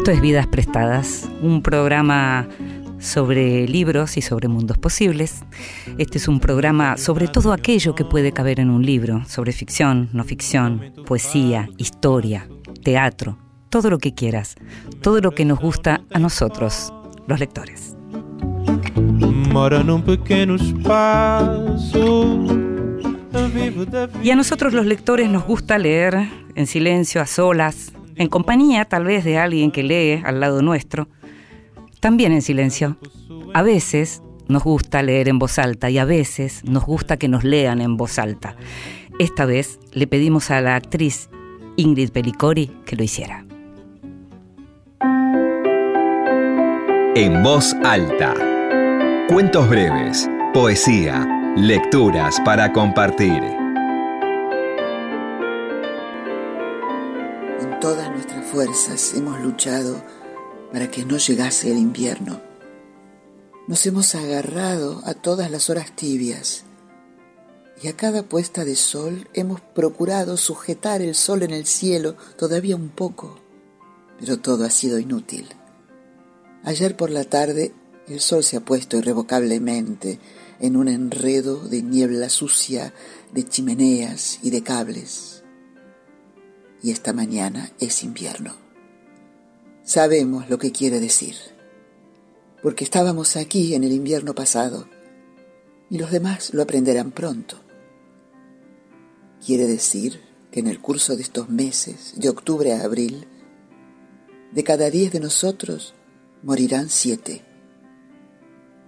Esto es Vidas Prestadas, un programa sobre libros y sobre mundos posibles. Este es un programa sobre todo aquello que puede caber en un libro, sobre ficción, no ficción, poesía, historia, teatro, todo lo que quieras, todo lo que nos gusta a nosotros, los lectores. Y a nosotros los lectores nos gusta leer en silencio, a solas, en compañía tal vez de alguien que lee al lado nuestro, también en silencio. A veces nos gusta leer en voz alta y a veces nos gusta que nos lean en voz alta. Esta vez le pedimos a la actriz Ingrid Pelicori que lo hiciera. En voz alta. Cuentos breves, poesía, lecturas para compartir. Fuerzas hemos luchado para que no llegase el invierno. Nos hemos agarrado a todas las horas tibias y a cada puesta de sol hemos procurado sujetar el sol en el cielo todavía un poco, pero todo ha sido inútil. Ayer por la tarde el sol se ha puesto irrevocablemente en un enredo de niebla sucia, de chimeneas y de cables y esta mañana es invierno. Sabemos lo que quiere decir, porque estábamos aquí en el invierno pasado y los demás lo aprenderán pronto. Quiere decir que en el curso de estos meses, de octubre a abril, de cada diez de nosotros morirán siete.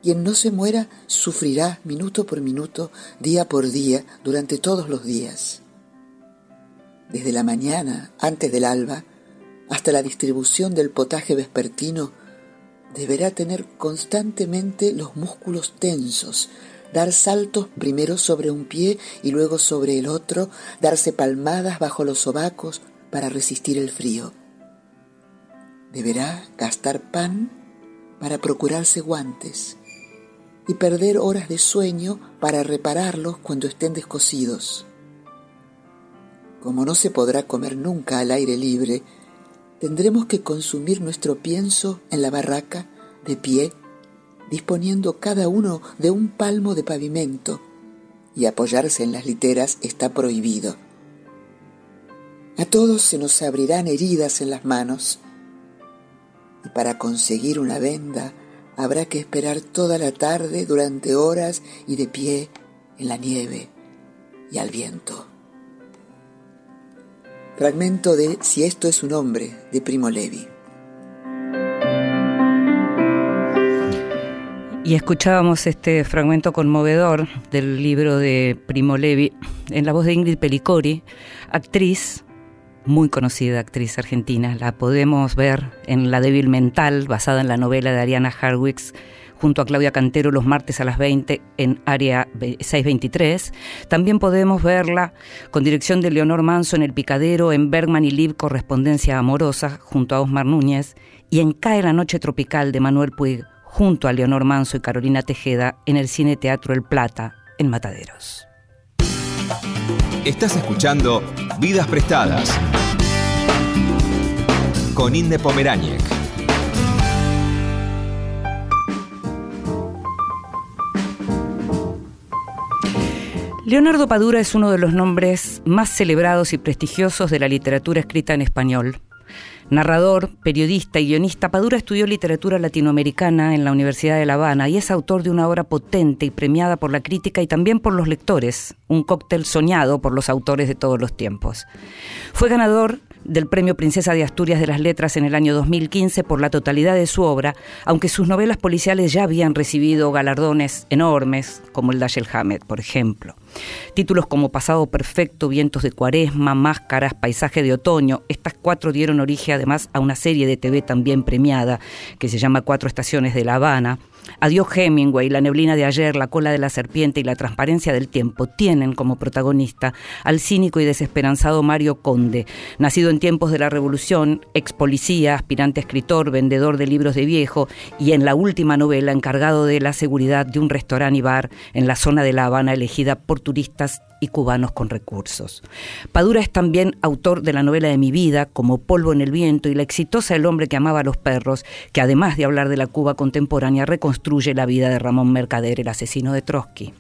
Quien no se muera sufrirá minuto por minuto, día por día, durante todos los días desde la mañana, antes del alba, hasta la distribución del potaje vespertino, deberá tener constantemente los músculos tensos, dar saltos primero sobre un pie y luego sobre el otro, darse palmadas bajo los sobacos para resistir el frío. Deberá gastar pan para procurarse guantes y perder horas de sueño para repararlos cuando estén descosidos. Como no se podrá comer nunca al aire libre, tendremos que consumir nuestro pienso en la barraca, de pie, disponiendo cada uno de un palmo de pavimento, y apoyarse en las literas está prohibido. A todos se nos abrirán heridas en las manos, y para conseguir una venda habrá que esperar toda la tarde durante horas y de pie en la nieve y al viento. Fragmento de Si esto es un hombre, de Primo Levi. Y escuchábamos este fragmento conmovedor del libro de Primo Levi en la voz de Ingrid Pelicori, actriz, muy conocida actriz argentina. La podemos ver en La débil mental, basada en la novela de Ariana Harwicks, junto a Claudia Cantero los martes a las 20 en área 623. También podemos verla con dirección de Leonor Manso en El Picadero, en Bergman y Lib Correspondencia Amorosa, junto a Osmar Núñez, y en Cae la Noche Tropical de Manuel Puig, junto a Leonor Manso y Carolina Tejeda, en el Cine Teatro El Plata, en Mataderos. Estás escuchando Vidas Prestadas con Inde Pomeráñez. Leonardo Padura es uno de los nombres más celebrados y prestigiosos de la literatura escrita en español. Narrador, periodista y guionista, Padura estudió literatura latinoamericana en la Universidad de La Habana y es autor de una obra potente y premiada por la crítica y también por los lectores, un cóctel soñado por los autores de todos los tiempos. Fue ganador del Premio Princesa de Asturias de las Letras en el año 2015 por la totalidad de su obra, aunque sus novelas policiales ya habían recibido galardones enormes, como el de Ashel Hamed, por ejemplo. Títulos como Pasado Perfecto, Vientos de Cuaresma, Máscaras, Paisaje de Otoño, estas cuatro dieron origen además a una serie de TV también premiada que se llama Cuatro Estaciones de La Habana, Adiós Hemingway, La neblina de ayer, La cola de la serpiente y La transparencia del tiempo tienen como protagonista al cínico y desesperanzado Mario Conde, nacido en tiempos de la Revolución, ex policía, aspirante escritor, vendedor de libros de viejo y en la última novela encargado de la seguridad de un restaurante y bar en la zona de La Habana elegida por turistas y cubanos con recursos. Padura es también autor de la novela de mi vida, como Polvo en el viento, y la exitosa El hombre que amaba a los perros, que además de hablar de la Cuba contemporánea, reconstruye la vida de Ramón Mercader, el asesino de Trotsky.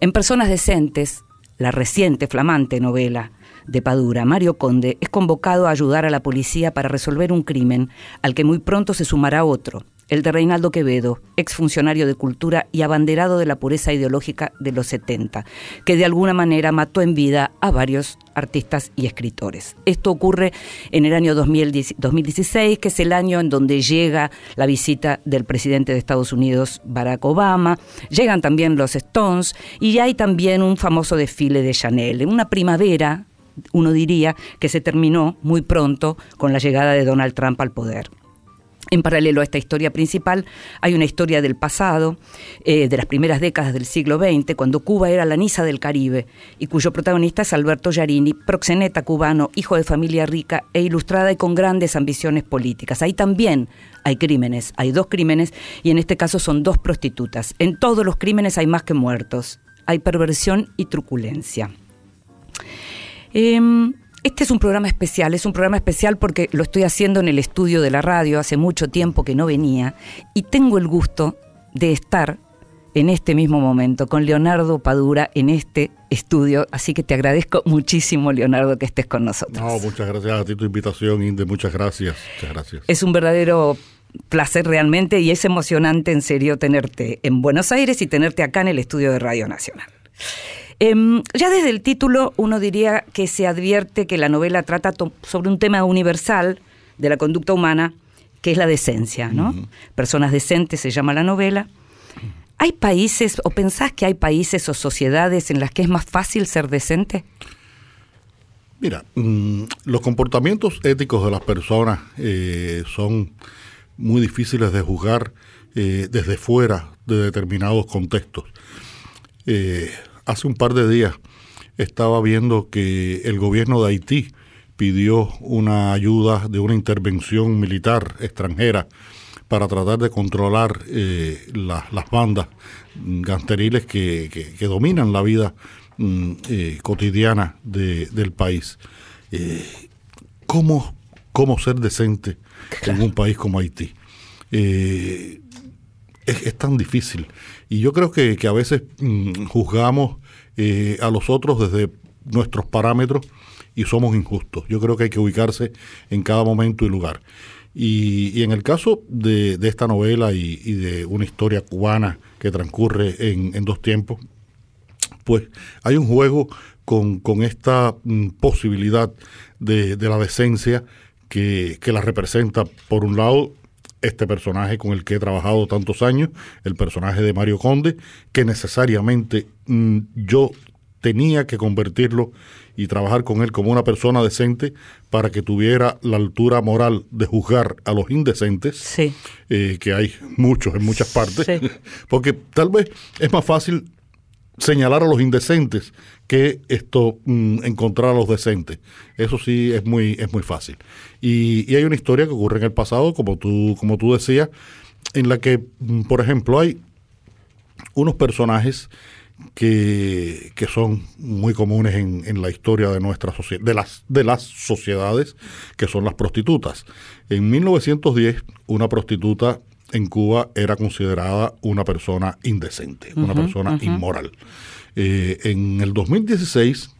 En Personas Decentes, la reciente flamante novela de Padura, Mario Conde es convocado a ayudar a la policía para resolver un crimen al que muy pronto se sumará otro, el de Reinaldo Quevedo, exfuncionario de Cultura y abanderado de la pureza ideológica de los 70, que de alguna manera mató en vida a varios artistas y escritores. Esto ocurre en el año 2016, que es el año en donde llega la visita del presidente de Estados Unidos, Barack Obama, llegan también los Stones y hay también un famoso desfile de Chanel, una primavera uno diría que se terminó muy pronto con la llegada de Donald Trump al poder. En paralelo a esta historia principal, hay una historia del pasado, eh, de las primeras décadas del siglo XX, cuando Cuba era la Niza del Caribe, y cuyo protagonista es Alberto Yarini, proxeneta cubano, hijo de familia rica e ilustrada y con grandes ambiciones políticas. Ahí también hay crímenes, hay dos crímenes, y en este caso son dos prostitutas. En todos los crímenes hay más que muertos, hay perversión y truculencia. Em, este es un programa especial, es un programa especial porque lo estoy haciendo en el estudio de la radio, hace mucho tiempo que no venía, y tengo el gusto de estar en este mismo momento con Leonardo Padura en este estudio, así que te agradezco muchísimo, Leonardo, que estés con nosotros. No, muchas gracias a ti tu invitación, Inde, muchas gracias, muchas gracias. Es un verdadero placer realmente y es emocionante en serio tenerte en Buenos Aires y tenerte acá en el estudio de Radio Nacional. Em, ya desde el título uno diría que se advierte que la novela trata sobre un tema universal de la conducta humana, que es la decencia, ¿no? Personas decentes se llama la novela. ¿Hay países, o pensás que hay países o sociedades en las que es más fácil ser decente? Mira, mm, los comportamientos éticos de las personas eh, son muy difíciles de juzgar eh, desde fuera de determinados contextos. Eh, hace un par de días estaba viendo que el gobierno de Haití pidió una ayuda de una intervención militar extranjera para tratar de controlar eh, las bandas gangsteriles que, dominan la vida mm, eh, cotidiana del país. Eh, ¿cómo, ser decente en un país como Haití? Es, tan difícil. Y yo creo que, a veces mm, juzgamos eh, a los otros desde nuestros parámetros y somos injustos. Yo creo que hay que ubicarse en cada momento y lugar. Y, en el caso de, esta novela y, de una historia cubana que transcurre en, dos tiempos, pues hay un juego con, esta mm, posibilidad de, la decencia que, que la representa, por un lado, este personaje con el que he trabajado tantos años, el personaje de Mario Conde, que necesariamente mm, yo tenía que convertirlo y trabajar con él como una persona decente para que tuviera la altura moral de juzgar a los indecentes, eh, que hay muchos en muchas partes, porque tal vez es más fácil señalar a los indecentes que esto mm, encontrar a los decentes. Eso sí es muy, es muy fácil. Y, hay una historia que ocurre en el pasado, como tú, como tú decías, en la que, mm, por ejemplo, hay unos personajes que, que son muy comunes en, en la historia de nuestra de las, de las sociedades, que son las prostitutas. En 1910, una prostituta en Cuba era considerada una persona indecente, una persona inmoral. Eh, en el 2016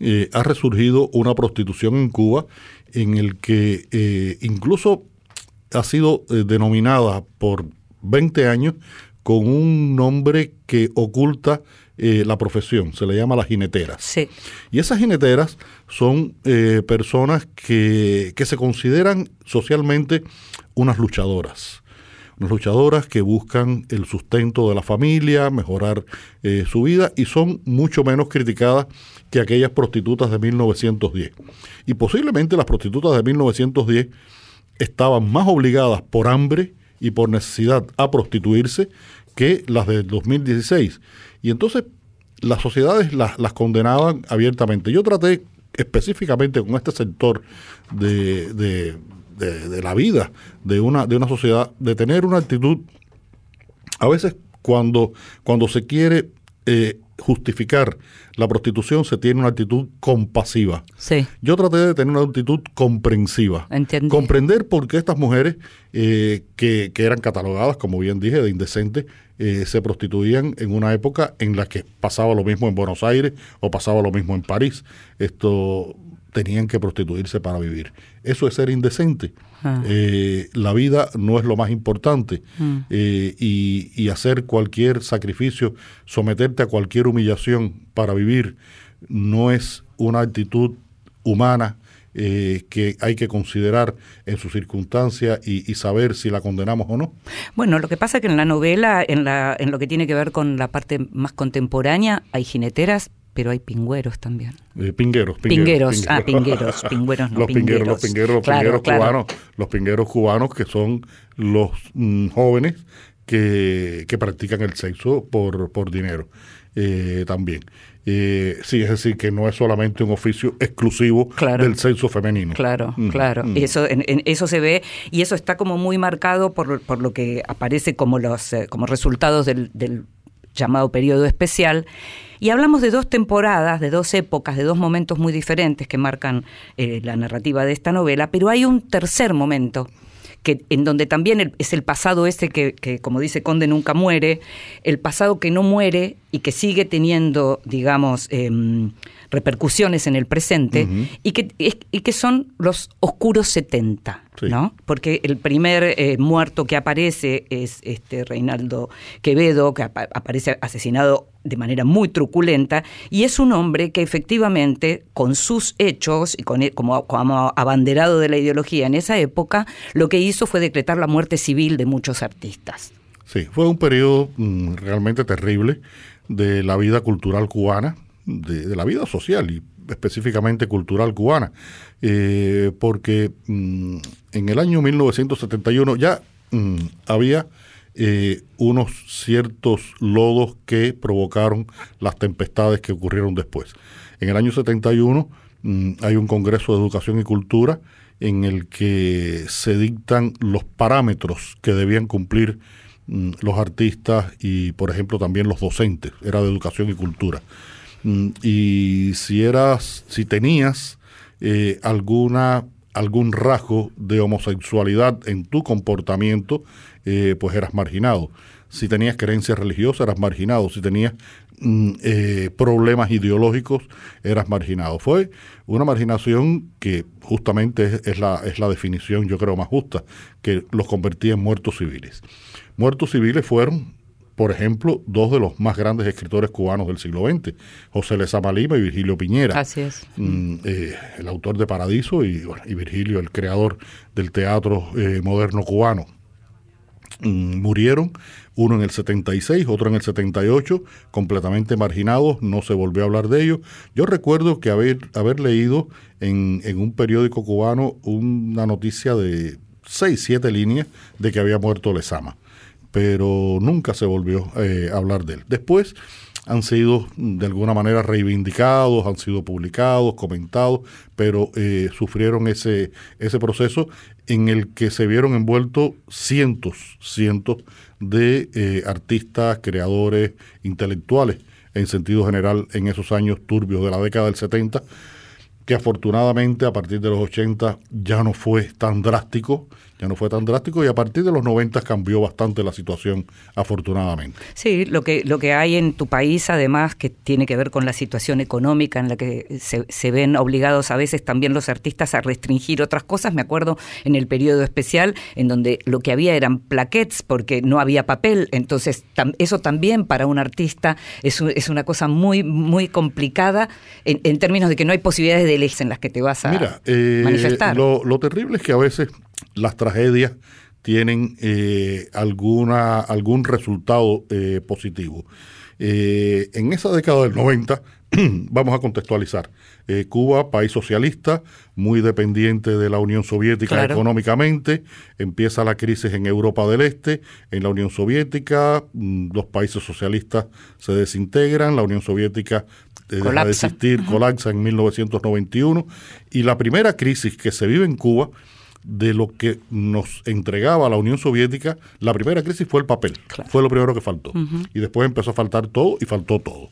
eh, ha resurgido una prostitución en Cuba en el que eh, incluso ha sido denominada por 20 años con un nombre que oculta la profesión, se le llama las jineteras. Sí. Y esas jineteras son personas que, que se consideran socialmente unas luchadoras unas luchadoras que buscan el sustento de la familia, mejorar eh, su vida y son mucho menos criticadas que aquellas prostitutas de 1910. Y posiblemente las prostitutas de 1910 estaban más obligadas por hambre y por necesidad a prostituirse que las del 2016. Y entonces las sociedades las, las condenaban abiertamente. Yo traté específicamente con este sector de, de, de, la vida de una, de una sociedad, de tener una actitud, a veces cuando, cuando se quiere eh, justificar la prostitución se tiene una actitud compasiva. Sí. Yo traté de tener una actitud comprensiva. Entendí. Comprender por qué estas mujeres eh, que, que, eran catalogadas, como bien dije, de indecentes, eh, se prostituían en una época en la que pasaba lo mismo en Buenos Aires o pasaba lo mismo en París. Esto tenían que prostituirse para vivir. Eso es ser indecente. Ah. Eh, la vida no es lo más importante Mm. eh, y, y hacer cualquier sacrificio, someterte a cualquier humillación para vivir, no es una actitud humana eh, que hay que considerar en su circunstancia y, y, saber si la condenamos o no. Bueno, lo que pasa es que en la novela, en, la, en lo que tiene que ver con la parte más contemporánea, hay jineteras, pero hay pingüeros también. Eh, pingueros, pingueros, pingueros, ah, pingueros, pingüeros, no, los pingueros, los pingueros, los claro, pingueros claro. cubanos, los pingueros cubanos que son los mm, jóvenes que, que, practican el sexo por, por dinero eh, también. Eh, sí, es decir, que no es solamente un oficio exclusivo claro. del sexo femenino. Claro, mm, claro. Mm. Eso, en, en, eso se ve y eso está como muy marcado por, por lo que aparece como, los, eh, como resultados del, del llamado periodo especial. Y hablamos de dos temporadas, de dos épocas, de dos momentos muy diferentes que marcan eh, la narrativa de esta novela, pero hay un tercer momento que, en donde también es el pasado ese que, como dice Conde, nunca muere, el pasado que no muere y que sigue teniendo, digamos, eh, repercusiones en el presente, uh -huh. y, que, y que son los oscuros 70. Sí. ¿no? Porque el primer eh, muerto que aparece es este Reinaldo Quevedo, que ap aparece asesinado de manera muy truculenta, y es un hombre que efectivamente, con sus hechos y con, e, como, como abanderado de la ideología en esa época, lo que hizo fue decretar la muerte civil de muchos artistas. Sí, fue un periodo mm, realmente terrible de la vida cultural cubana, de, la vida social y específicamente cultural cubana, eh, porque mmm, en el año 1971 ya mmm, había eh, unos ciertos lodos que provocaron las tempestades que ocurrieron después. En el año 71 mmm, hay un Congreso de Educación y Cultura en el que se dictan los parámetros que debían cumplir mm, los artistas y, por ejemplo, también los docentes, era de educación y cultura y si eras, si tenías eh, alguna algún rasgo de homosexualidad en tu comportamiento, eh, pues eras marginado. Si tenías creencias religiosas, eras marginado. Si tenías mm, eh, problemas ideológicos, eras marginado. Fue una marginación que justamente es, es, la, es la definición, yo creo, más justa, que los convertía en muertos civiles. Muertos civiles fueron por ejemplo, dos de los más grandes escritores cubanos del siglo XX, José Lezama Lima y Virgilio Piñera. Así es. Mm, eh, el autor de Paradiso y, bueno, y, Virgilio, el creador del teatro eh, moderno cubano. Mm, murieron, uno en el 76, otro en el 78, completamente marginados, no se volvió a hablar de ellos. Yo recuerdo que haber, haber leído en, en un periódico cubano una noticia de seis, siete líneas de que había muerto Lezama pero nunca se volvió eh, a hablar de él. Después han sido de alguna manera reivindicados, han sido publicados, comentados, pero eh, sufrieron ese, ese proceso en el que se vieron envueltos cientos, cientos de eh, artistas, creadores, intelectuales, en sentido general, en esos años turbios de la década del 70, que afortunadamente a partir de los 80 ya no fue tan drástico, ya no fue tan drástico y a partir de los 90 cambió bastante la situación, afortunadamente. Sí, lo que, lo que hay en tu país, además, que tiene que ver con la situación económica en la que se, se ven obligados a veces también los artistas a restringir otras cosas. Me acuerdo en el periodo especial, en donde lo que había eran plaquettes porque no había papel, entonces tam, eso también para un artista es, es una cosa muy, muy complicada en, en, términos de que no hay posibilidades de leyes en las que te vas a Mira, eh, manifestar. Lo, lo terrible es que a veces las tragedias tienen eh, alguna, algún resultado eh, positivo. Eh, en esa década del 90, vamos a contextualizar, Cuba, país socialista, muy dependiente de la Unión Soviética económicamente, empieza la crisis en Europa del Este, en la Unión Soviética, mm, los países socialistas se desintegran, la Unión Soviética deja de existir, colapsa en 1991, y la primera crisis que se vive en Cuba de lo que nos entregaba la Unión Soviética, la primera crisis fue el papel, fue lo primero que faltó. Y después empezó a faltar todo y faltó todo.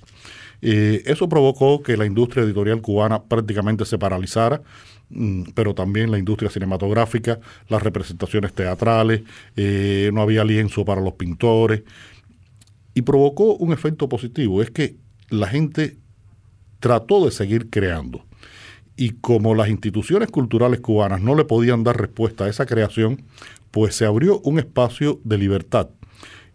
Eh, eso provocó que la industria editorial cubana prácticamente se paralizara, mm, pero también la industria cinematográfica, las representaciones teatrales, eh, no había lienzo para los pintores, y provocó un efecto positivo, es que la gente trató de seguir creando y como las instituciones culturales cubanas no le podían dar respuesta a esa creación, pues se abrió un espacio de libertad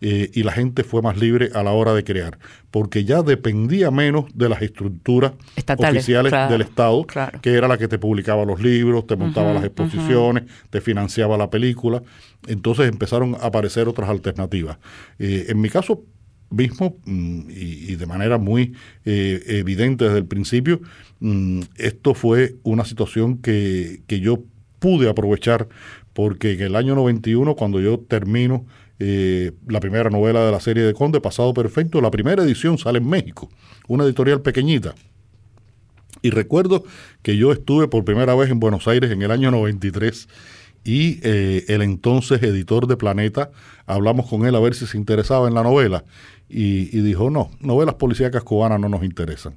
eh, y la gente fue más libre a la hora de crear, porque ya dependía menos de las estructuras oficiales del Estado, que era la que te publicaba los libros, te montaba las exposiciones, te financiaba la película. Entonces empezaron a aparecer otras alternativas. Eh, en mi caso mismo, mm, y, de manera muy eh, evidente desde el principio, mm, esto fue una situación que, que, yo pude aprovechar porque en el año 91, cuando yo termino eh, la primera novela de la serie de Conde, Pasado Perfecto, la primera edición sale en México, una editorial pequeñita. Y recuerdo que yo estuve por primera vez en Buenos Aires en el año 93 y eh, el entonces editor de Planeta, hablamos con él a ver si se interesaba en la novela y, dijo, no, novelas policíacas cubanas no nos interesan.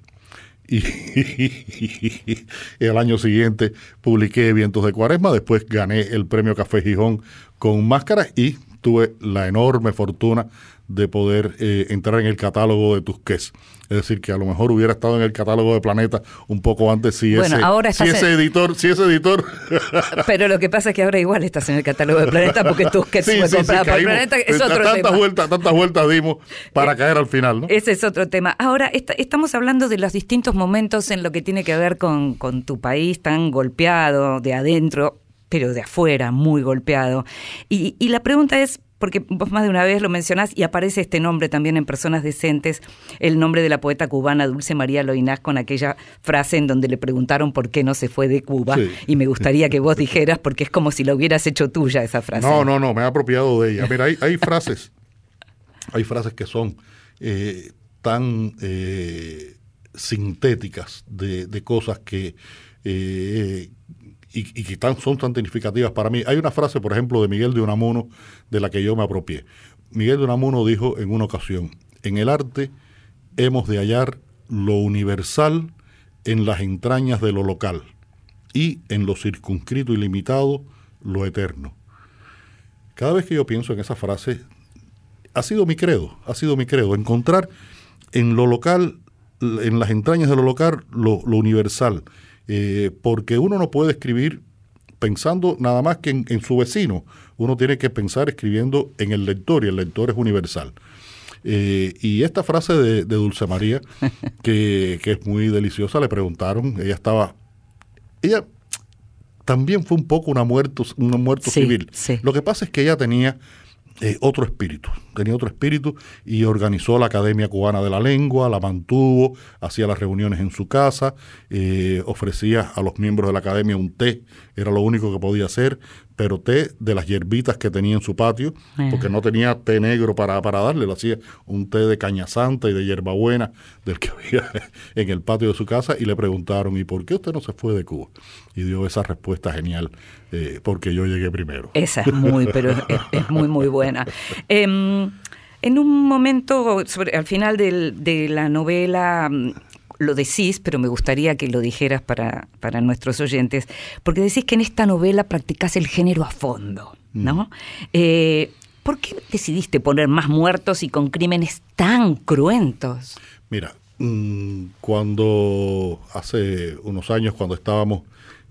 Y, el año siguiente publiqué Vientos de Cuaresma, después gané el premio Café Gijón con máscaras y tuve la enorme fortuna de poder eh, entrar en el catálogo de Tusquets. Es decir, que a lo mejor hubiera estado en el catálogo de Planeta un poco antes si ese, si ese editor, si ese editor. Pero lo que pasa es que ahora igual estás en el catálogo de Planeta porque Tusquets fue comprada por Planeta, es otro tantas tema. Vueltas, tantas vueltas dimos para eh, caer al final, ¿no? Ese es otro tema. Ahora, estamos hablando de los distintos momentos en lo que tiene que ver con, con tu país tan golpeado de adentro, pero de afuera, muy golpeado. Y, y la pregunta es, porque vos más de una vez lo mencionás y aparece este nombre también en Personas Decentes, el nombre de la poeta cubana Dulce María Loinás con aquella frase en donde le preguntaron por qué no se fue de Cuba y me gustaría que vos dijeras porque es como si lo hubieras hecho tuya esa frase. No, no, no, me he apropiado de ella. Mira, hay, frases, hay frases que son eh, tan eh, sintéticas de, cosas que... Eh, y, que son tan significativas para mí. Hay una frase, por ejemplo, de Miguel de Unamuno, de la que yo me apropié. Miguel de Unamuno dijo en una ocasión, en el arte hemos de hallar lo universal en las entrañas de lo local y en lo circunscrito y limitado lo eterno. Cada vez que yo pienso en esa frase, ha sido mi credo, ha sido mi credo, encontrar en lo local, en las entrañas de lo local, lo universal eh, porque uno no puede escribir pensando nada más que en, su vecino, uno tiene que pensar escribiendo en el lector y el lector es universal. Eh, y esta frase de, Dulce María, que, es muy deliciosa, le preguntaron, ella estaba, ella también fue un poco una muerto, una muerto civil. Lo que pasa es que ella tenía eh, otro espíritu, tenía otro espíritu y organizó la Academia Cubana de la Lengua, la mantuvo, hacía las reuniones en su casa, eh, ofrecía a los miembros de la Academia un té, era lo único que podía hacer, pero té de las hierbitas que tenía en su patio, porque no tenía té negro para, para darle, lo hacía un té de caña santa y de hierbabuena del que había en el patio de su casa y le preguntaron, ¿y por qué usted no se fue de Cuba? Y dio esa respuesta genial, eh, porque yo llegué primero. Esa es muy, pero es, muy, muy buena. Em, en un momento, sobre, al final de la novela, lo decís, pero me gustaría que lo dijeras para, para nuestros oyentes, porque decís que en esta novela practicás el género a fondo, ¿no? Mm. Eh, ¿Por qué decidiste poner más muertos y con crímenes tan cruentos? Mira, mm, cuando hace unos años, cuando estábamos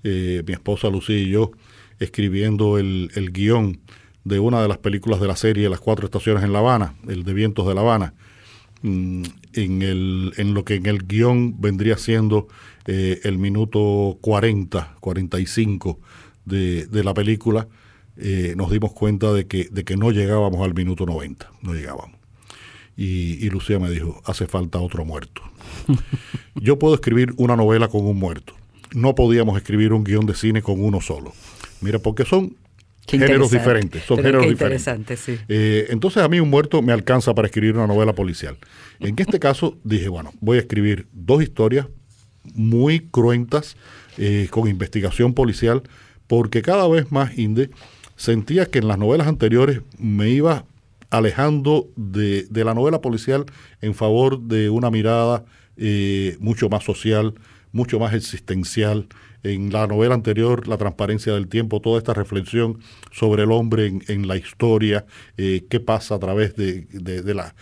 eh, mi esposa Lucía y yo escribiendo el, el guion de una de las películas de la serie Las Cuatro Estaciones en La Habana, el de Vientos de La Habana, Mm, en, el, en lo que en el guion vendría siendo eh, el minuto 40, 45 de, de la película, eh, nos dimos cuenta de que, de que no llegábamos al minuto 90, no llegábamos. Y, y Lucía me dijo, hace falta otro muerto. Yo puedo escribir una novela con un muerto. No podíamos escribir un guion de cine con uno solo. Mira, porque son Qué géneros interesante. diferentes, son géneros qué diferentes. interesante, sí. Eh, entonces a mí un muerto me alcanza para escribir una novela policial. En este caso dije, bueno, voy a escribir dos historias muy cruentas eh, con investigación policial, porque cada vez más, Inde, sentía que en las novelas anteriores me iba alejando de, de la novela policial en favor de una mirada eh, mucho más social, mucho más existencial. En la novela anterior, La transparencia del tiempo, toda esta reflexión sobre el hombre en, en la historia, eh, qué pasa a través de, de- de la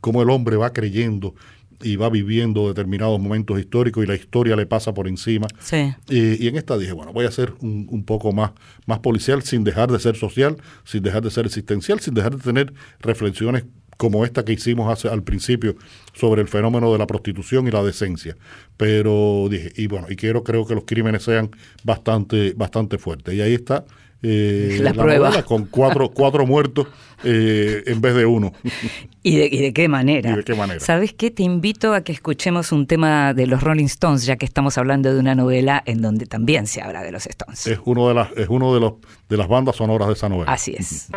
cómo el hombre va creyendo y va viviendo determinados momentos históricos y la historia le pasa por encima. Sí. Eh, y en esta dije, bueno, voy a ser un, un poco más, más policial sin dejar de ser social, sin dejar de ser existencial, sin dejar de tener reflexiones como esta que hicimos hace, al principio sobre el fenómeno de la prostitución y la decencia. Pero dije, y bueno, y quiero, creo que los crímenes sean bastante, bastante fuertes. Y ahí está eh, La prueba. novela con cuatro, cuatro muertos eh, en vez de uno. ¿Y de, y de qué manera? ¿Y de qué manera? ¿Sabes qué? Te invito a que escuchemos un tema de los Rolling Stones, ya que estamos hablando de una novela en donde también se habla de los Stones. es uno de las, es uno de los de las bandas sonoras de esa novela. Así es.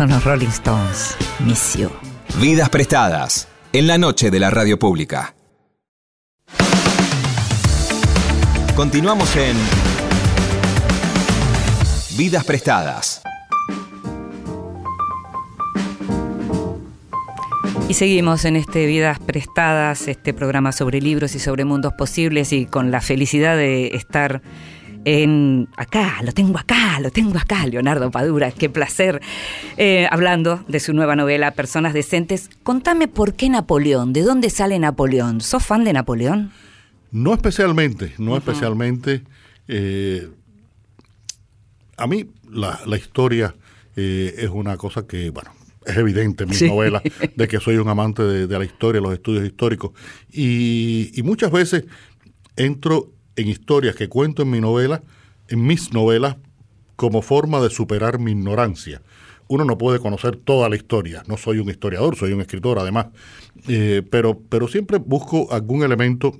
son los Rolling Stones. Miss you. Vidas prestadas. En la noche de la radio pública. Continuamos en Vidas prestadas. Y seguimos en este Vidas Prestadas, este programa sobre libros y sobre mundos posibles y con la felicidad de estar en acá, lo tengo acá, lo tengo acá, Leonardo Padura, qué placer, eh, hablando de su nueva novela Personas Decentes. Contame por qué Napoleón, de dónde sale Napoleón. ¿Sos fan de Napoleón? No especialmente, no especialmente. eh, a mí la, la historia eh, es una cosa que, bueno, es evidente en mis Sí. novelas de que soy un amante de, de la historia, los estudios históricos. Y, y muchas veces entro en historias que cuento en mi novela, en mis novelas, como forma de superar mi ignorancia. Uno no puede conocer toda la historia. No soy un historiador, soy un escritor además. Eh, pero, pero siempre busco algún elemento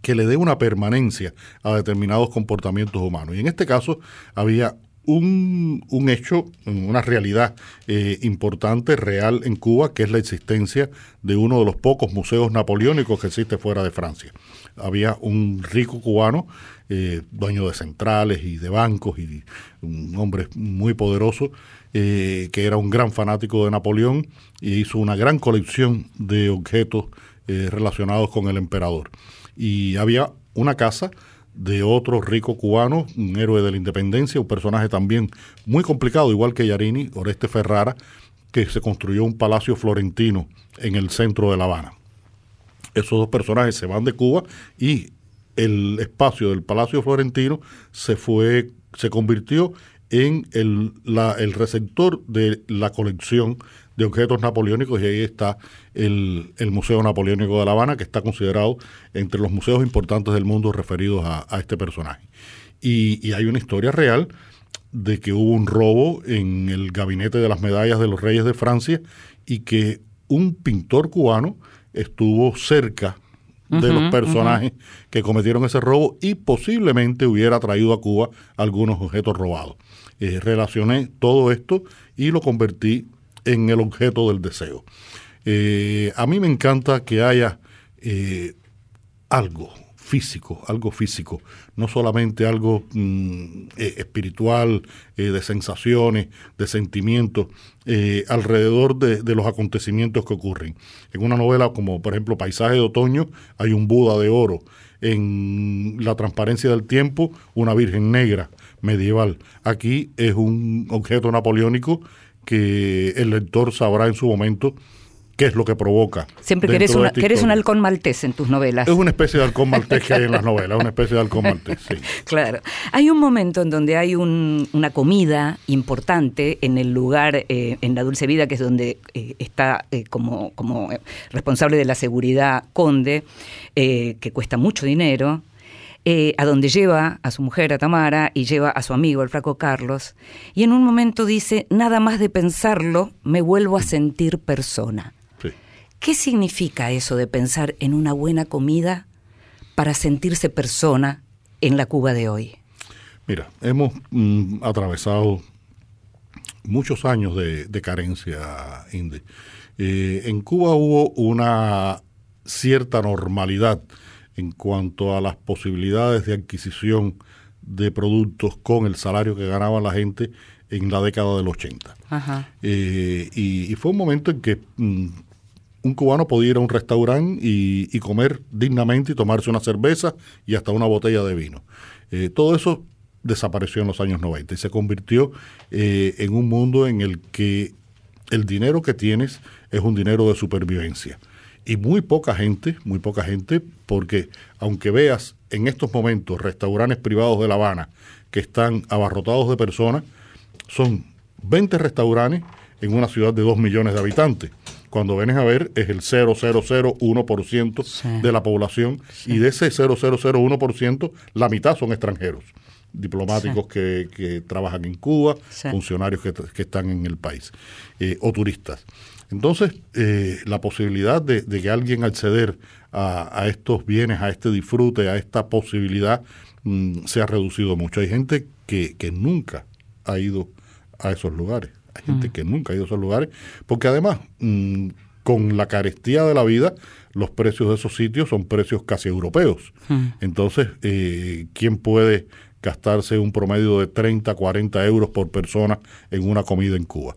que le dé una permanencia a determinados comportamientos humanos. Y en este caso había un, un hecho, una realidad eh, importante, real en Cuba, que es la existencia de uno de los pocos museos napoleónicos que existe fuera de Francia. Había un rico cubano, eh, dueño de centrales y de bancos, y un hombre muy poderoso, eh, que era un gran fanático de Napoleón y hizo una gran colección de objetos eh, relacionados con el emperador y había una casa de otro rico cubano, un héroe de la independencia, un personaje también muy complicado, igual que Yarini, Oreste Ferrara, que se construyó un palacio florentino en el centro de La Habana. Esos dos personajes se van de Cuba y el espacio del Palacio Florentino se fue, se convirtió en el, la- el receptor de la colección de objetos napoleónicos y ahí está el, el Museo Napoleónico de La Habana, que está considerado entre los museos importantes del mundo referidos a, a este personaje. Y, y hay una historia real de que hubo un robo en el gabinete de las medallas de los reyes de Francia y que un pintor cubano estuvo cerca de los personajes que cometieron ese robo y posiblemente hubiera traído a Cuba algunos objetos robados. Eh, relacioné todo esto y lo convertí en el objeto del deseo. Eh, a mí me encanta que haya eh, algo físico, algo físico, no solamente algo mm, eh, espiritual, eh, de sensaciones, de sentimientos, eh, alrededor de, de los acontecimientos que ocurren. En una novela como por ejemplo Paisaje de Otoño hay un Buda de oro, en La transparencia del tiempo una Virgen negra medieval. Aquí es un objeto napoleónico que el lector sabrá en su momento qué es lo que provoca. Siempre una, esta querés un halcón maltés en tus novelas. Es una especie de halcón maltés que hay en las novelas, una especie de halcón maltés, sí. Claro. Hay un momento en donde hay un- una comida importante en el lugar, eh, en la Dulce Vida, que es donde eh, está eh, como, como responsable de la seguridad Conde, que cuesta mucho dinero, eh, a donde lleva a su mujer, a Tamara, y lleva a su amigo, el flaco Carlos, y en un momento dice, nada más de pensarlo, me vuelvo a sentir persona. ¿Qué significa eso de pensar en una buena comida para sentirse persona en la Cuba de hoy? Mira, hemos mm, atravesado muchos años de, de carencia, Indy. Eh, en Cuba hubo una cierta normalidad en cuanto a las posibilidades de adquisición de productos con el salario que ganaba la gente en la década del 80. Ajá. Eh, y, y fue un momento en que mm, un cubano podía ir a un restaurante y, comer dignamente y tomarse una cerveza y hasta una botella de vino. Eh, todo eso desapareció en los años 90 y se convirtió eh, en un mundo en el que el dinero que tienes es un dinero de supervivencia. Y muy poca gente, muy poca gente, porque aunque veas en estos momentos restaurantes privados de La Habana que están abarrotados de personas, son 20 restaurantes en una ciudad de 2 millones de habitantes. Cuando vienes a ver es el 0,001% Sí. de la población y de ese 0,001% la mitad son extranjeros, diplomáticos que, que trabajan en Cuba, Sí. funcionarios que, que están en el país eh, o turistas. Entonces, eh, la posibilidad de, de que alguien acceder a, a estos bienes, a este disfrute, a esta posibilidad, mm, se ha reducido mucho. Hay gente que, que nunca ha ido a esos lugares. Hay gente que nunca ha ido a esos lugares, porque además, mm, con la carestía de la vida, los precios de esos sitios son precios casi europeos. Entonces, eh, ¿quién puede gastarse un promedio de 30, 40 euros por persona en una comida en Cuba?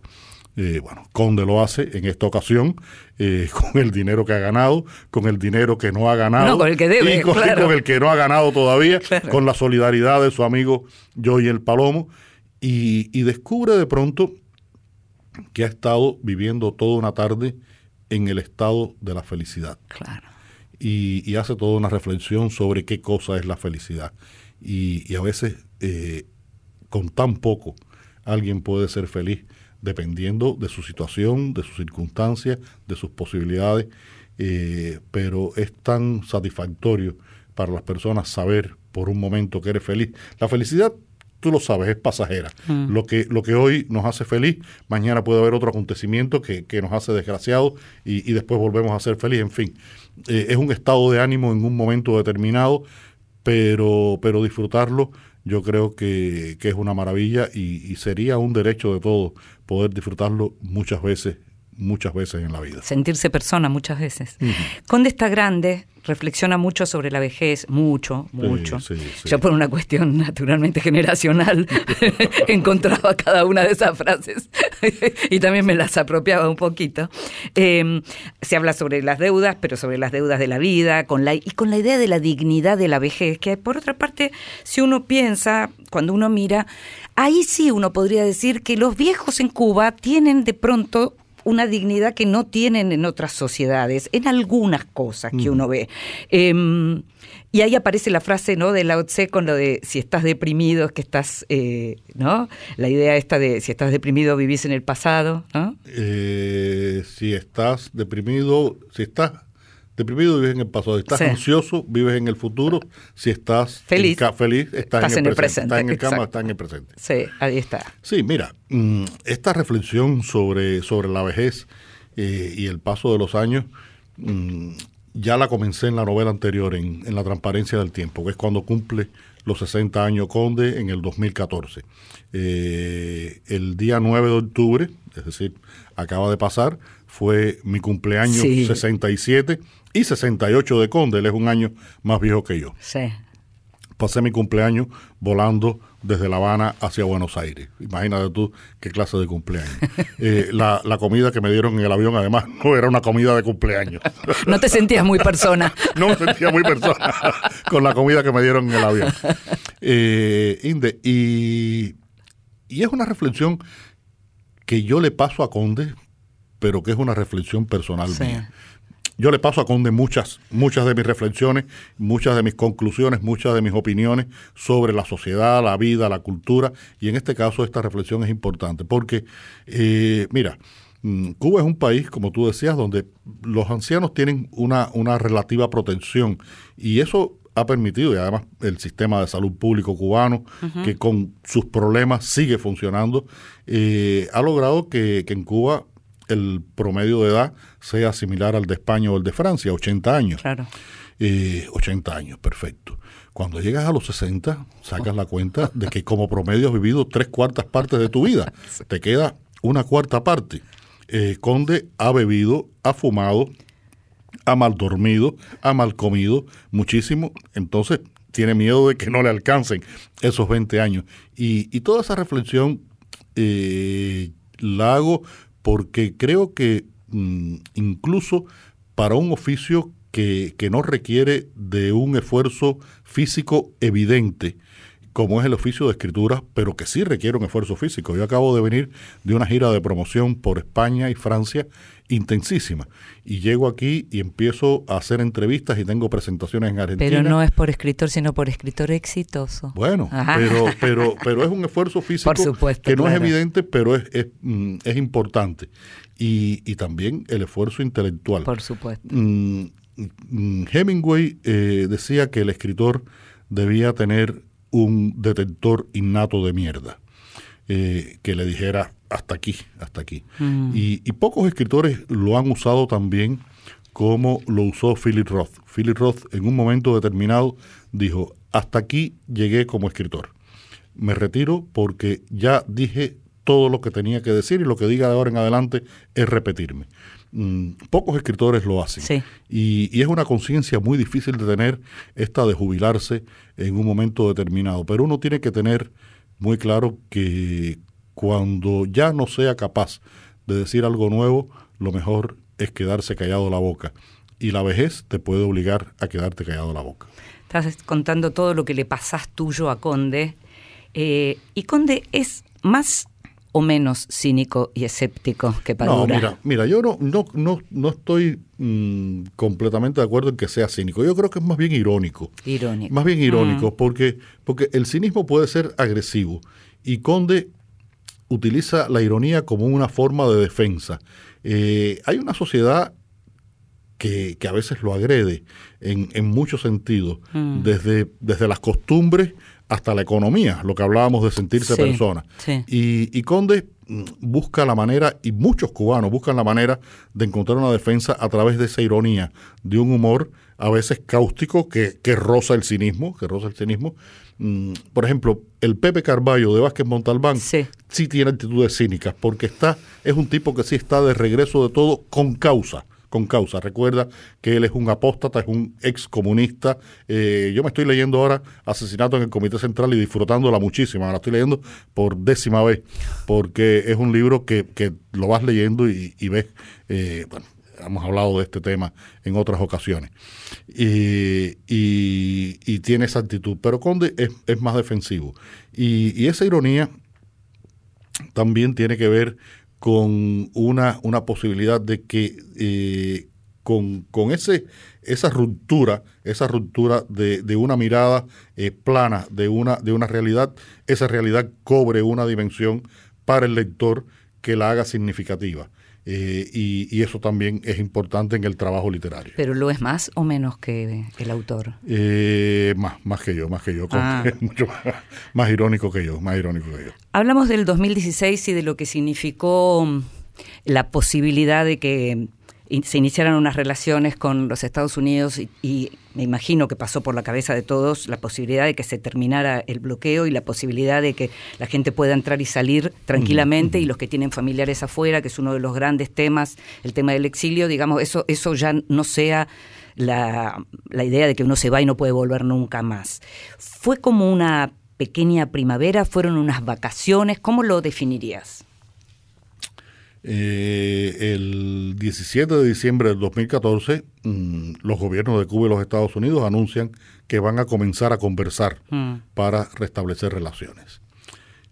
Eh, bueno, Conde lo hace en esta ocasión eh, con el dinero que ha ganado, con el dinero que no ha ganado. No, con el que debe, y con, y claro. con el que no ha ganado todavía, Claro. con la solidaridad de su amigo Joey el Palomo. Y, y descubre de pronto que ha estado viviendo toda una tarde en el estado de la felicidad Claro. y, y hace toda una reflexión sobre qué cosa es la felicidad. Y, y a veces eh, con tan poco alguien puede ser feliz dependiendo de su situación, de sus circunstancias, de sus posibilidades, eh, pero es tan satisfactorio para las personas saber por un momento que eres feliz. La felicidad, tú lo sabes, es pasajera. Lo, que, lo que hoy nos hace feliz, mañana puede haber otro acontecimiento que, que nos hace desgraciados y, y después volvemos a ser feliz. En fin, eh, es un estado de ánimo en un momento determinado, pero, pero disfrutarlo yo creo que, que es una maravilla y, y sería un derecho de todos poder disfrutarlo muchas veces, muchas veces en la vida. sentirse persona muchas veces. Conde está grande, reflexiona mucho sobre la vejez, mucho, mucho. sí, sí. Yo por una cuestión naturalmente generacional encontraba cada una de esas frases y también me las apropiaba un poquito. Eh, se habla sobre las deudas, pero sobre las deudas de la vida, con la, y con la idea de la dignidad de la vejez, que por otra parte, si uno piensa, cuando uno mira, ahí sí uno podría decir que los viejos en Cuba tienen de pronto una dignidad que no tienen en otras sociedades, en algunas cosas que uno ve. Eh, y ahí aparece la frase ¿no? de Lao Tse con lo de si estás deprimido es que estás, eh, ¿no? La idea esta de si estás deprimido vivís en el pasado, ¿no? Eh, si estás deprimido, si estás deprimido vives en el pasado, si estás Sí. ansioso vives en el futuro, si estás Feliz, en ca- feliz estás, estás en el presente, estás en el cama, estás en el presente. Sí, ahí está. Sí, mira, mm, esta reflexión sobre, sobre la vejez eh, y el paso de los años, mm, ya la comencé en la novela anterior, en, en La Transparencia del Tiempo, que es cuando cumple los 60 años Conde en el 2014. Eh, el día 9 de octubre, es decir, acaba de pasar, fue mi cumpleaños Sí. 67 y 68 de Conde, él es un año más viejo que yo Sí. pasé mi cumpleaños volando desde La Habana hacia Buenos Aires. Imagínate tú qué clase de cumpleaños. Eh, la, la comida que me dieron en el avión, además, no era una comida de cumpleaños. No te sentías muy persona. no me sentía muy persona con la comida que me dieron en el avión. Eh, Inde, y, y es una reflexión que yo le paso a Conde, pero que es una reflexión personal Sí. mía. Yo le paso a Conde muchas, muchas de mis reflexiones, muchas de mis conclusiones, muchas de mis opiniones sobre la sociedad, la vida, la cultura, y en este caso esta reflexión es importante, porque, eh, mira, mm, Cuba es un país, como tú decías, donde los ancianos tienen una, una relativa protección, y eso ha permitido, y además el sistema de salud público cubano, que con sus problemas sigue funcionando, eh, ha logrado que, que en Cuba el promedio de edad sea similar al de España o el de Francia, 80 años. Claro. Eh, 80 años, perfecto. Cuando llegas a los 60, sacas la cuenta de que como promedio has vivido tres cuartas partes de tu vida. Te queda una cuarta parte. Eh, Conde ha bebido, ha fumado, ha mal dormido, ha mal comido muchísimo. Entonces tiene miedo de que no le alcancen esos 20 años. Y, y toda esa reflexión eh, la hago porque creo que mm, incluso para un oficio que, que no requiere de un esfuerzo físico evidente, como es el oficio de escritura, pero que sí requiere un esfuerzo físico. Yo acabo de venir de una gira de promoción por España y Francia intensísima. Y llego aquí y empiezo a hacer entrevistas y tengo presentaciones en Argentina. Pero no es por escritor, sino por escritor exitoso. Bueno, Ajá. pero, pero, pero es un esfuerzo físico Por supuesto, que no claro. es evidente, pero es, es, mm, es importante. Y, y también el esfuerzo intelectual. Por supuesto. Mm, mm, Hemingway eh, decía que el escritor debía tener un detector innato de mierda, eh, que le dijera hasta aquí, hasta aquí. Y, y pocos escritores lo han usado también como lo usó Philip Roth. Philip Roth en un momento determinado dijo, hasta aquí llegué como escritor. Me retiro porque ya dije todo lo que tenía que decir y lo que diga de ahora en adelante es repetirme. mm, pocos escritores lo hacen. Sí. Y, y es una conciencia muy difícil de tener esta de jubilarse en un momento determinado. Pero uno tiene que tener muy claro que cuando ya no sea capaz de decir algo nuevo, lo mejor es quedarse callado la boca. Y la vejez te puede obligar a quedarte callado la boca. Estás contando todo lo que le pasás tuyo a Conde. Eh, y Conde es más o menos cínico y escéptico que Padura. No, mira, mira, yo no, no, no, no estoy mm, completamente de acuerdo en que sea cínico. Yo creo que es más bien irónico. Irónico. Más bien irónico, Mm. porque, porque el cinismo puede ser agresivo. Y Conde utiliza la ironía como una forma de defensa. Eh, hay una sociedad que, que a veces lo agrede en, en muchos sentidos, Mm. desde, desde las costumbres hasta la economía, lo que hablábamos de sentirse Sí, persona. sí. Y, y Conde mm, busca la manera, y muchos cubanos buscan la manera de encontrar una defensa a través de esa ironía, de un humor a veces cáustico que, que roza el cinismo, que roza el cinismo. Mm, Por ejemplo, el Pepe Carballo de Vázquez Montalbán Sí. sí tiene actitudes cínicas, porque está, es un tipo que sí está de regreso de todo con causa con causa. Recuerda que él es un apóstata, es un ex comunista. Eh, yo me estoy leyendo ahora Asesinato en el Comité Central y disfrutándola muchísimo. La estoy leyendo por décima vez, porque es un libro que, que lo vas leyendo y, y ves, eh, bueno, hemos hablado de este tema en otras ocasiones. Y, y- tiene esa actitud. Pero Conde es, más defensivo. Y, y esa ironía también tiene que ver con una, una posibilidad de que eh, con, con ese, esa ruptura, esa ruptura de, de una mirada eh, plana, de una, de una realidad, esa realidad cobre una dimensión para el lector que la haga significativa. Eh, y, y eso también es importante en el trabajo literario. Pero lo es más o menos que el autor. Eh, más, más que yo, más que yo, Ah. mucho más, más irónico que yo, más irónico que yo. Hablamos del 2016 y de lo que significó mm, la posibilidad de que se iniciaran unas relaciones con los Estados Unidos y, y me imagino que pasó por la cabeza de todos la posibilidad de que se terminara el bloqueo y la posibilidad de que la gente pueda entrar y salir tranquilamente y los que tienen familiares afuera, que es uno de los grandes temas, el tema del exilio, digamos, eso, eso ya no sea la, la idea de que uno se va y no puede volver nunca más. Fue como una pequeña primavera, fueron unas vacaciones, ¿cómo lo definirías? Eh, el 17 de diciembre del 2014, mm, los gobiernos de Cuba y los Estados Unidos anuncian que van a comenzar a conversar Mm. para restablecer relaciones.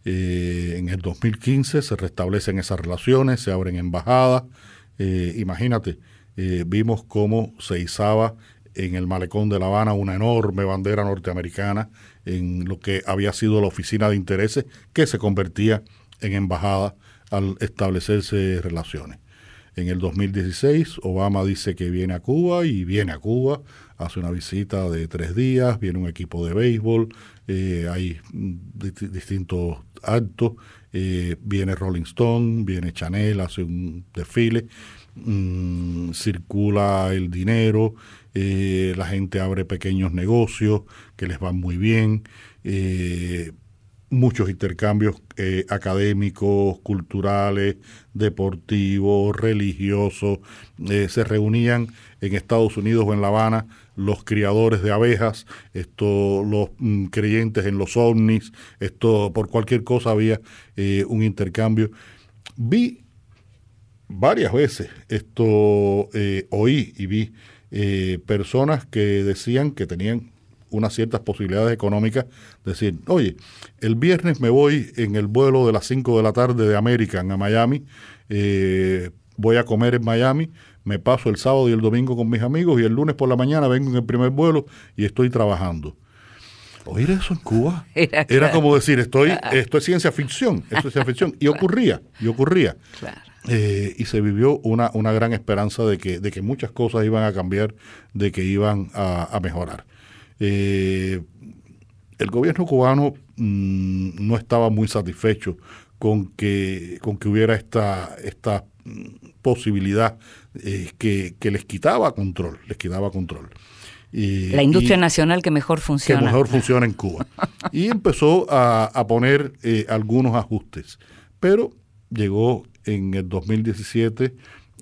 Eh, en el 2015 se restablecen esas relaciones, se abren embajadas. Eh, imagínate, vimos cómo se izaba en el malecón de La Habana una enorme bandera norteamericana en lo que había sido la oficina de intereses que se convertía en embajada al establecerse relaciones. En el 2016, Obama dice que viene a Cuba y viene a Cuba, hace una visita de tres días, viene un equipo de béisbol, eh, hay disti- distintos actos, eh, viene Rolling Stone, viene Chanel, hace un desfile, mm, circula el dinero, eh, la gente abre pequeños negocios que les van muy bien, eh, muchos intercambios eh, académicos, culturales, deportivos, religiosos. Eh, se reunían en Estados Unidos o en La Habana los criadores de abejas, esto, los mm, creyentes en los ovnis, esto, por cualquier cosa había eh, un intercambio. Vi varias veces esto, oí y vi personas que decían que tenían unas ciertas posibilidades económicas, decir, oye, el viernes me voy en el vuelo de las 5 de la tarde de American a Miami, eh, voy a comer en Miami, me paso el sábado y el domingo con mis amigos y el lunes por la mañana vengo en el primer vuelo y estoy trabajando. Oír eso en Cuba Era era, claro. como decir, estoy, esto es ciencia ficción, esto es ciencia ficción. Y ocurría, y ocurría. Claro. Eh, y se vivió una, una gran esperanza de que, de que muchas cosas iban a cambiar, de que iban a, a mejorar. Eh, el gobierno cubano mm, no estaba muy satisfecho con que, con que hubiera esta, esta mm, posibilidad eh, que, que les quitaba control, les quitaba control. Y- La industria y- nacional que mejor que funciona. mejor funciona en Cuba. Y empezó a, a poner eh, algunos ajustes. Pero llegó en el 2017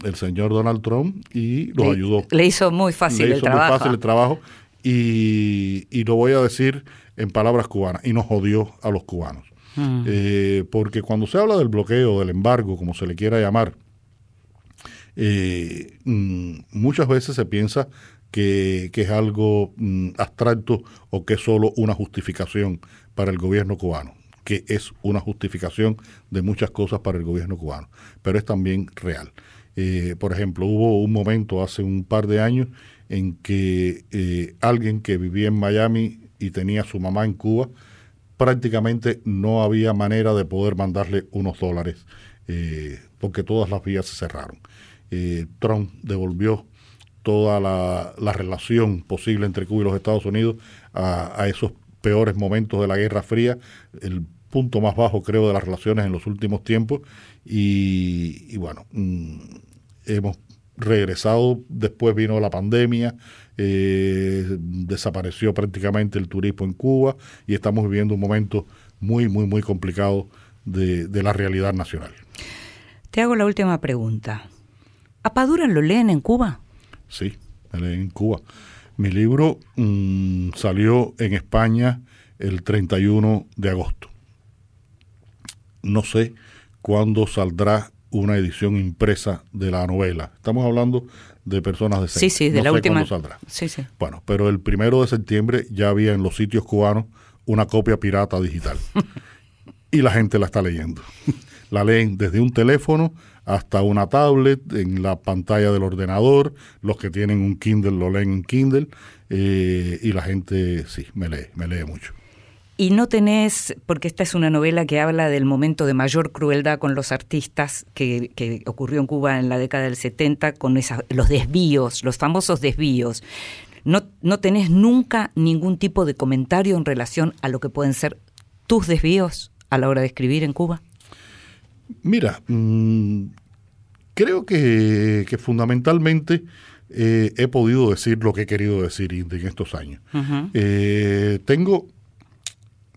el señor Donald Trump y los le, ayudó. Le hizo muy fácil Le el hizo trabajo. muy fácil el trabajo y, y lo voy a decir en palabras cubanas, y nos jodió a los cubanos. Mm. Eh, porque cuando se habla del bloqueo, del embargo, como se le quiera llamar, eh, mm, muchas veces se piensa que, que es algo mm, abstracto o que es solo una justificación para el gobierno cubano, que es una justificación de muchas cosas para el gobierno cubano, pero es también real. Eh, por ejemplo, hubo un momento hace un par de años en que eh, alguien que vivía en Miami y tenía a su mamá en Cuba, prácticamente no había manera de poder mandarle unos dólares, eh, porque todas las vías se cerraron. Eh, Trump devolvió toda la, la, relación posible entre Cuba y los Estados Unidos a, esos peores momentos de la Guerra Fría, el punto más bajo creo de las relaciones en los últimos tiempos y, bueno, mmm, hemos regresado, después vino la pandemia, eh, desapareció prácticamente el turismo en Cuba y estamos viviendo un momento muy, muy, muy complicado de, de la realidad nacional. Te hago la última pregunta. ¿A Padura lo leen en Cuba? Sí, me leen en Cuba. Mi libro mmm, salió en España el 31 de agosto. No sé cuándo saldrá una edición impresa de la novela. Estamos hablando de personas de Sí, sí, de no la sé última. saldrá. Sí, sí. Bueno, pero el primero de septiembre ya había en los sitios cubanos una copia pirata digital. y la gente la está leyendo. la leen desde un teléfono hasta una tablet, en la pantalla del ordenador. Los que tienen un Kindle lo leen en Kindle. Eh, y la gente, sí, me lee, me lee mucho. Y no tenés, porque esta es una novela que habla del momento de mayor crueldad con los artistas que, que ocurrió en Cuba en la década del 70, con esa, los desvíos, los famosos desvíos. No, no tenés nunca ningún tipo de comentario en relación a lo que pueden ser tus desvíos a la hora de escribir en Cuba. Mira, mmm, creo que, que fundamentalmente eh, he podido decir lo que he querido decir en estos años. Uh -huh. eh, tengo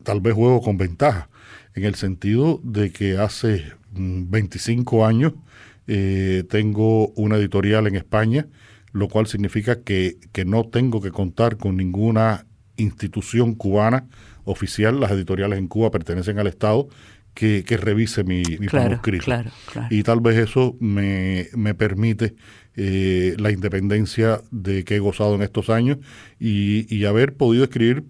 tal vez juego con ventaja, en el sentido de que hace 25 años eh, tengo una editorial en España, lo cual significa que, que, no tengo que contar con ninguna institución cubana oficial, las editoriales en Cuba pertenecen al Estado, que, que revise mi, mi claro, manuscrito. Claro, claro. Y tal vez eso me, me permite eh, la independencia de que he gozado en estos años y, y haber podido escribir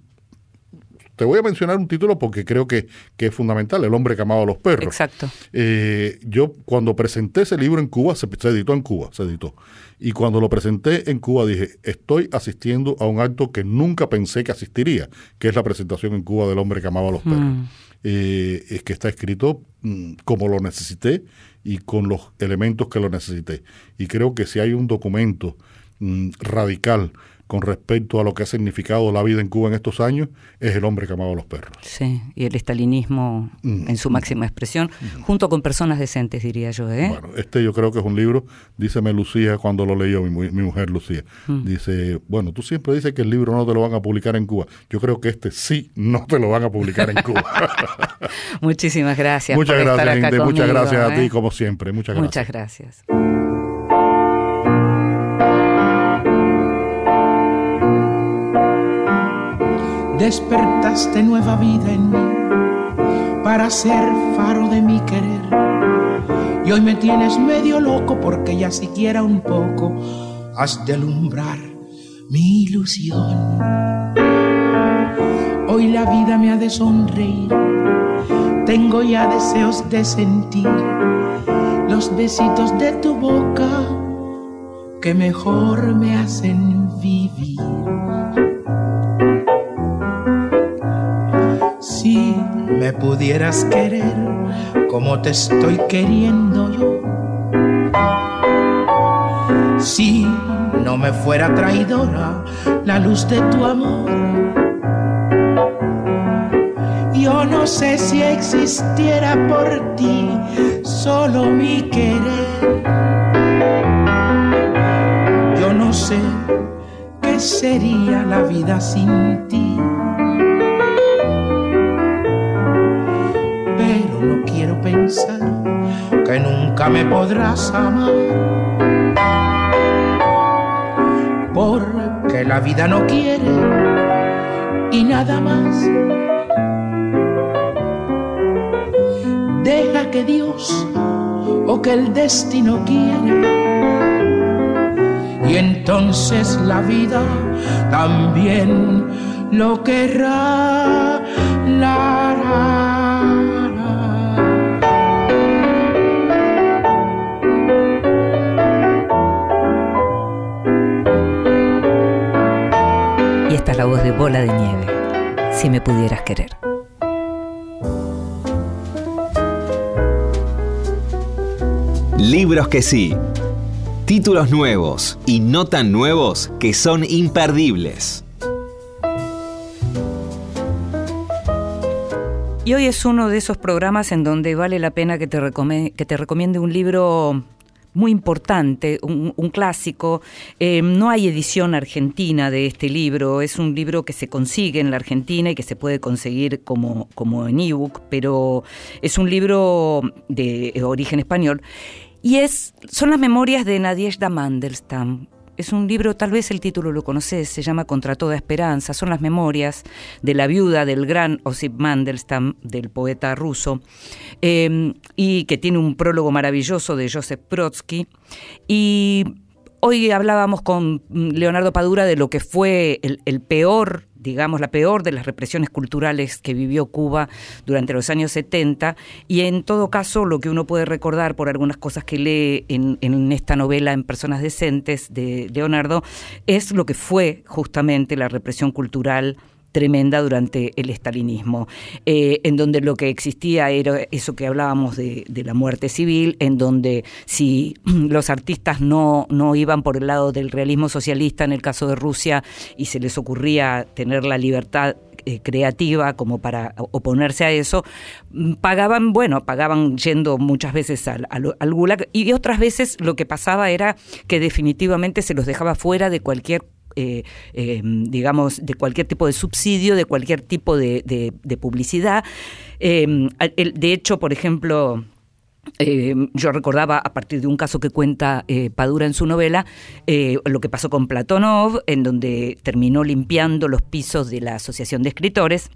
te voy a mencionar un título porque creo que, que, es fundamental, El hombre que amaba a los perros. Exacto. Eh, yo cuando presenté ese libro en Cuba, se, se, editó en Cuba, se editó. Y cuando lo presenté en Cuba dije, estoy asistiendo a un acto que nunca pensé que asistiría, que es la presentación en Cuba del hombre que amaba a los perros. Mm. Eh, es que está escrito mm, como lo necesité y con los elementos que lo necesité. Y creo que si hay un documento mm, radical con respecto a lo que ha significado la vida en Cuba en estos años, es el hombre que amaba a los perros. Sí, y el estalinismo mm. en su máxima expresión, mm. junto con personas decentes, diría yo. ¿eh? Bueno, este yo creo que es un libro, díceme Lucía cuando lo leyó, mi, mi mujer Lucía, mm. dice, bueno, tú siempre dices que el libro no te lo van a publicar en Cuba. Yo creo que este sí no te lo van a publicar en Cuba. Muchísimas gracias. Muchas por gracias, estar acá Inde, conmigo, muchas gracias ¿eh? a ti, como siempre. Muchas gracias. Muchas gracias. Despertaste nueva vida en mí para ser faro de mi querer. Y hoy me tienes medio loco porque ya siquiera un poco has de alumbrar mi ilusión. Hoy la vida me ha de sonreír, tengo ya deseos de sentir los besitos de tu boca que mejor me hacen vivir. Pudieras querer como te estoy queriendo yo. Si no me fuera traidora la luz de tu amor. Yo no sé si existiera por ti solo mi querer. Yo no sé qué sería la vida sin ti. Nunca me podrás amar. Porque la vida no quiere y nada más. Deja que Dios o que el destino quiere. Y entonces la vida también lo querrá. Voz de Bola de Nieve, si me pudieras querer. Libros que sí. Títulos nuevos y no tan nuevos que son imperdibles. Y hoy es uno de esos programas en donde vale la pena que te, recome- que te recomiende un libro muy importante, un, un clásico. Eh, no hay edición argentina de este libro, es un libro que se consigue en la Argentina y que se puede conseguir como, como en ebook, pero es un libro de origen español. Y es, son las memorias de Nadezhda Mandelstam. Es un libro, tal vez el título lo conoces, se llama Contra toda esperanza. Son las memorias de la viuda del gran Osip Mandelstam, del poeta ruso, eh, y que tiene un prólogo maravilloso de Joseph Brodsky. Y hoy hablábamos con Leonardo Padura de lo que fue el peor digamos, la peor de las represiones culturales que vivió Cuba durante los años 70 y en todo caso lo que uno puede recordar por algunas cosas que lee en, en esta novela en Personas Decentes de Leonardo es lo que fue justamente la represión cultural tremenda durante el estalinismo, eh, en donde lo que existía era eso que hablábamos de, de, la muerte civil, en donde si los artistas no, no iban por el lado del realismo socialista, en el caso de Rusia, y se les ocurría tener la libertad eh, creativa como para oponerse a eso, pagaban, bueno, pagaban yendo muchas veces al, al Gulag, y otras veces lo que pasaba era que definitivamente se los dejaba fuera de cualquier eh, eh, digamos, de cualquier tipo de subsidio, de cualquier tipo de, publicidad. Eh, de hecho, por ejemplo, yo recordaba a partir de un caso que cuenta Padura en su novela, lo que pasó con Platonov, en donde terminó limpiando los pisos de la Asociación de Escritores.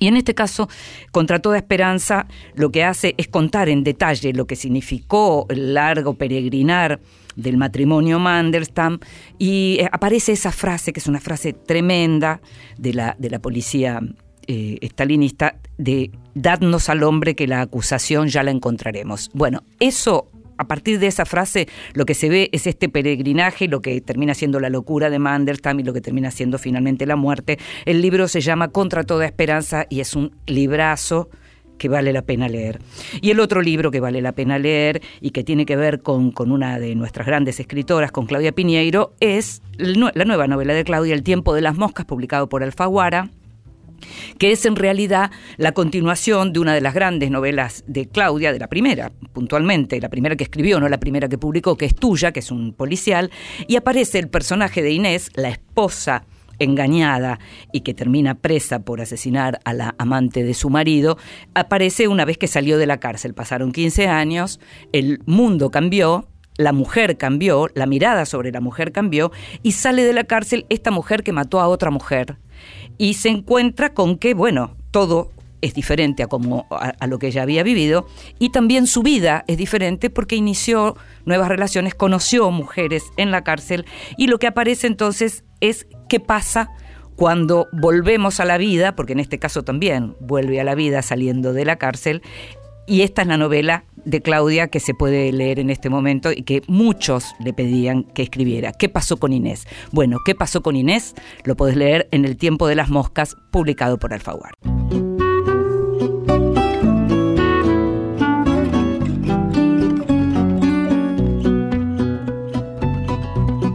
Y en este caso, contra toda esperanza, lo que hace es contar en detalle lo que significó el largo peregrinar del matrimonio Mandelstam y aparece esa frase, que es una frase tremenda de la, de la policía eh, estalinista, de dadnos al hombre que la acusación ya la encontraremos. Bueno, eso a partir de esa frase lo que se ve es este peregrinaje, lo que termina siendo la locura de Mandelstam y lo que termina siendo finalmente la muerte. El libro se llama Contra toda esperanza y es un librazo que vale la pena leer. Y el otro libro que vale la pena leer y que tiene que ver con, con una de nuestras grandes escritoras, con Claudia Piñeiro, es la nueva novela de Claudia, El tiempo de las moscas, publicado por Alfaguara que es en realidad la continuación de una de las grandes novelas de Claudia, de la primera, puntualmente, la primera que escribió, no la primera que publicó, que es tuya, que es un policial, y aparece el personaje de Inés, la esposa engañada y que termina presa por asesinar a la amante de su marido, aparece una vez que salió de la cárcel. Pasaron 15 años, el mundo cambió, la mujer cambió, la mirada sobre la mujer cambió y sale de la cárcel esta mujer que mató a otra mujer y se encuentra con que, bueno, todo es diferente a, como, a, lo que ella había vivido y también su vida es diferente porque inició nuevas relaciones, conoció mujeres en la cárcel y lo que aparece entonces es qué pasa cuando volvemos a la vida, porque en este caso también vuelve a la vida saliendo de la cárcel, y esta es la novela de Claudia que se puede leer en este momento y que muchos le pedían que escribiera. ¿Qué pasó con Inés? Bueno, ¿qué pasó con Inés? Lo podés leer en El tiempo de las moscas, publicado por Alfaguara.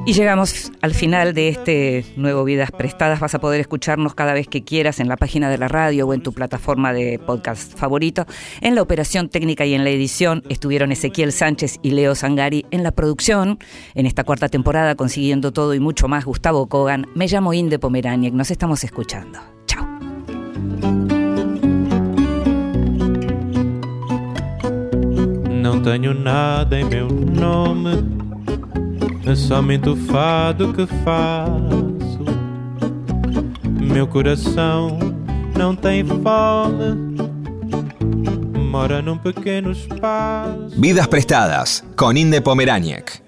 Y llegamos al final de este nuevo Vidas Prestadas. Vas a poder escucharnos cada vez que quieras en la página de la radio o en tu plataforma de podcast favorito. En la operación técnica y en la edición estuvieron Ezequiel Sánchez y Leo Sangari. En la producción, en esta cuarta temporada, consiguiendo todo y mucho más, Gustavo Kogan. Me llamo Inde Pomeraniec. Nos estamos escuchando. Chao. Não tenho nada em meu nome É somente o fado que faço. Meu coração não tem fome. Mora num pequeno espaço. Vidas prestadas con Inde Pomeraniec.